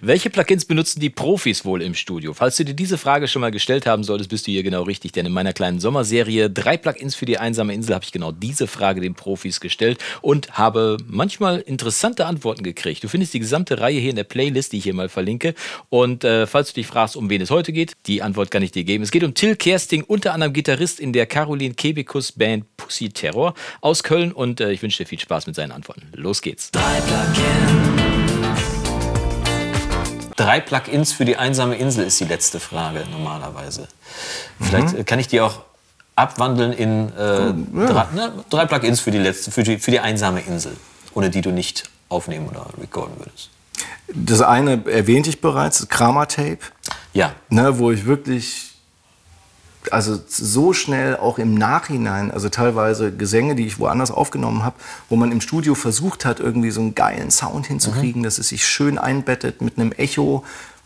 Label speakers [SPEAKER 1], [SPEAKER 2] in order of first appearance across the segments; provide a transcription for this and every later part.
[SPEAKER 1] Welche Plugins benutzen die Profis wohl im Studio? Falls du dir diese Frage schon mal gestellt haben solltest, bist du hier genau richtig, denn in meiner kleinen Sommerserie drei Plugins für die einsame Insel habe ich genau diese Frage den Profis gestellt und habe manchmal interessante Antworten gekriegt. Du findest die gesamte Reihe hier in der Playlist, die ich hier mal verlinke. Und äh, falls du dich fragst, um wen es heute geht, die Antwort kann ich dir geben. Es geht um Till Kersting, unter anderem Gitarrist in der Caroline Kebekus Band Pussy Terror aus Köln und äh, ich wünsche dir viel Spaß mit seinen Antworten. Los geht's. Drei Plugins.
[SPEAKER 2] Drei Plugins für die einsame Insel ist die letzte Frage normalerweise. Vielleicht mhm. kann ich die auch abwandeln in äh, ja. drei, ne, drei, Plugins für die, letzte, für, die, für die einsame Insel, ohne die du nicht aufnehmen oder recorden würdest.
[SPEAKER 3] Das eine erwähnte ich bereits, Kramer Tape.
[SPEAKER 2] Ja.
[SPEAKER 3] Ne, wo ich wirklich also so schnell auch im Nachhinein, also teilweise Gesänge, die ich woanders aufgenommen habe, wo man im Studio versucht hat, irgendwie so einen geilen Sound hinzukriegen, mhm. dass es sich schön einbettet mit einem Echo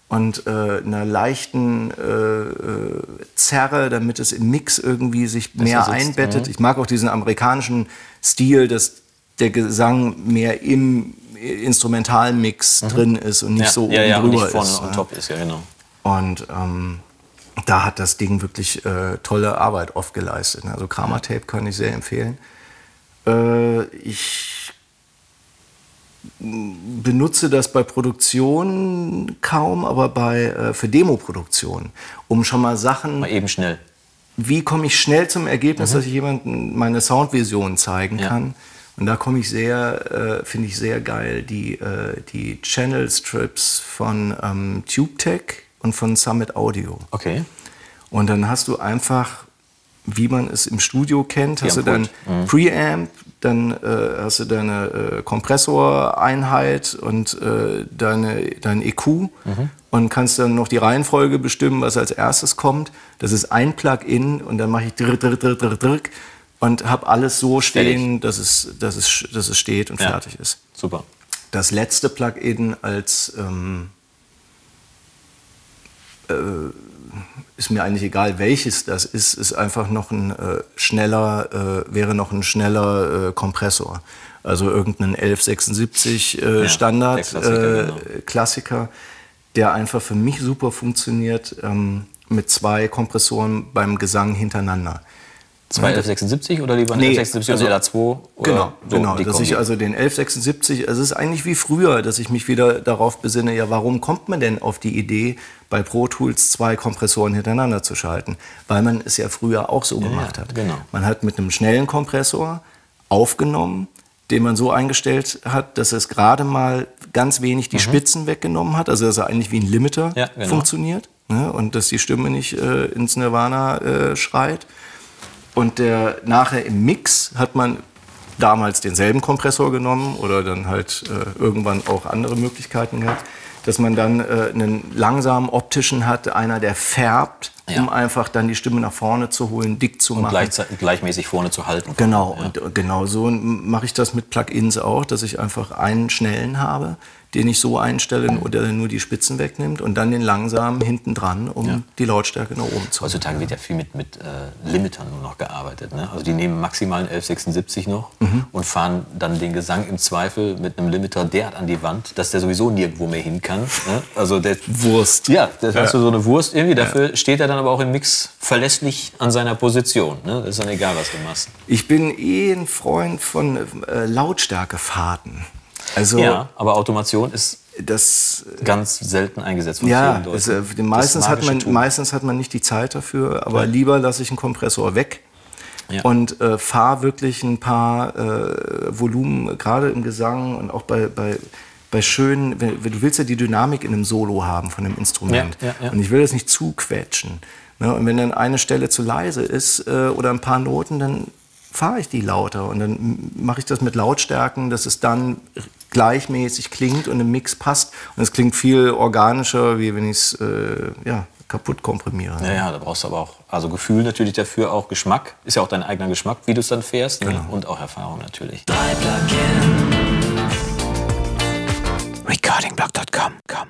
[SPEAKER 3] und äh, einer leichten äh, äh Zerre, damit es im Mix irgendwie sich mehr einbettet. Mhm. Ich mag auch diesen amerikanischen Stil, dass der Gesang mehr im Instrumentalmix mhm. drin ist und nicht ja, so
[SPEAKER 2] ja,
[SPEAKER 3] oben
[SPEAKER 2] ja,
[SPEAKER 3] drüber
[SPEAKER 2] nicht vorne
[SPEAKER 3] ist.
[SPEAKER 2] On top ist ja genau.
[SPEAKER 3] Und ähm, da hat das Ding wirklich äh, tolle Arbeit oft geleistet. Also Kramer Tape kann ich sehr empfehlen. Äh, ich benutze das bei Produktion kaum, aber bei, äh, für Demoproduktion, um schon mal Sachen...
[SPEAKER 2] Mal eben schnell.
[SPEAKER 3] Wie komme ich schnell zum Ergebnis, mhm. dass ich jemandem meine Soundvision zeigen ja. kann? Und da komme ich sehr, äh, finde ich sehr geil, die, äh, die Channel Strips von ähm, TubeTech und von Summit Audio.
[SPEAKER 2] Okay.
[SPEAKER 3] Und dann hast du einfach, wie man es im Studio kennt, hast du dann mhm. Preamp, dann äh, hast du deine äh, Kompressoreinheit und äh, deine, dein EQ mhm. und kannst dann noch die Reihenfolge bestimmen, was als erstes kommt. Das ist ein Plugin und dann mache ich drück, drück, drück, drück, drück und habe alles so stehen, dass es, dass, es, dass es steht und ja. fertig ist.
[SPEAKER 2] Super.
[SPEAKER 3] Das letzte Plugin als ähm, äh, ist mir eigentlich egal, welches das ist, ist einfach noch ein äh, schneller, äh, wäre noch ein schneller äh, Kompressor. Also irgendein 1176 äh, ja, Standard Klassiker, äh, genau. Klassiker, der einfach für mich super funktioniert ähm, mit zwei Kompressoren beim Gesang hintereinander.
[SPEAKER 2] Zwei 1176 oder lieber nee, 1176 also, und LA2?
[SPEAKER 3] Genau, so genau. Dass ich also den 1176, es ist eigentlich wie früher, dass ich mich wieder darauf besinne, ja, warum kommt man denn auf die Idee, bei Pro Tools zwei Kompressoren hintereinander zu schalten? Weil man es ja früher auch so ja, gemacht hat.
[SPEAKER 2] Genau.
[SPEAKER 3] Man hat mit einem schnellen Kompressor aufgenommen, den man so eingestellt hat, dass es gerade mal ganz wenig die mhm. Spitzen weggenommen hat, also dass er eigentlich wie ein Limiter ja, genau. funktioniert ne? und dass die Stimme nicht äh, ins Nirvana äh, schreit. Und der, nachher im Mix hat man damals denselben Kompressor genommen oder dann halt äh, irgendwann auch andere Möglichkeiten gehabt, dass man dann äh, einen langsamen optischen hat, einer, der färbt, ja. um einfach dann die Stimme nach vorne zu holen, dick zu
[SPEAKER 2] und
[SPEAKER 3] machen.
[SPEAKER 2] Und gleichmäßig vorne zu halten.
[SPEAKER 3] Genau, ja. und genau so mache ich das mit Plugins auch, dass ich einfach einen schnellen habe, den ich so einstelle oder nur die Spitzen wegnimmt und dann den langsamen hinten dran, um ja. die Lautstärke nach oben zu
[SPEAKER 2] Heutzutage wird ja viel mit, mit äh, Limitern nur noch gearbeitet. Ne? Also die nehmen maximalen 1176 noch mhm. und fahren dann den Gesang im Zweifel mit einem Limiter derart an die Wand, dass der sowieso nirgendwo mehr hin kann. Ne? Also der
[SPEAKER 3] Wurst.
[SPEAKER 2] Ja, das ja. hast du so eine Wurst irgendwie. Dafür ja. steht er dann aber auch im Mix verlässlich an seiner Position. Ne? Das ist dann egal, was du machst.
[SPEAKER 3] Ich bin eh ein Freund von äh, Lautstärkefahrten.
[SPEAKER 2] Also, ja, aber Automation ist das ganz selten eingesetzt
[SPEAKER 3] von ja, es, äh, meistens, hat man, meistens hat man nicht die Zeit dafür, aber ja. lieber lasse ich einen Kompressor weg ja. und äh, fahre wirklich ein paar äh, Volumen, gerade im Gesang und auch bei, bei, bei schönen, wenn, du willst ja die Dynamik in einem Solo haben von einem Instrument. Ja, und ich will das nicht zu quetschen. Ne? Und wenn dann eine Stelle zu leise ist äh, oder ein paar Noten, dann fahre ich die lauter und dann mache ich das mit Lautstärken, dass es dann gleichmäßig klingt und im Mix passt. Und es klingt viel organischer, wie wenn ich es äh, ja, kaputt komprimiere.
[SPEAKER 2] Ja, ja, da brauchst du aber auch also Gefühl natürlich dafür, auch Geschmack. Ist ja auch dein eigener Geschmack, wie du es dann fährst. Ne? Genau. Und auch Erfahrung natürlich. Recordingblock.com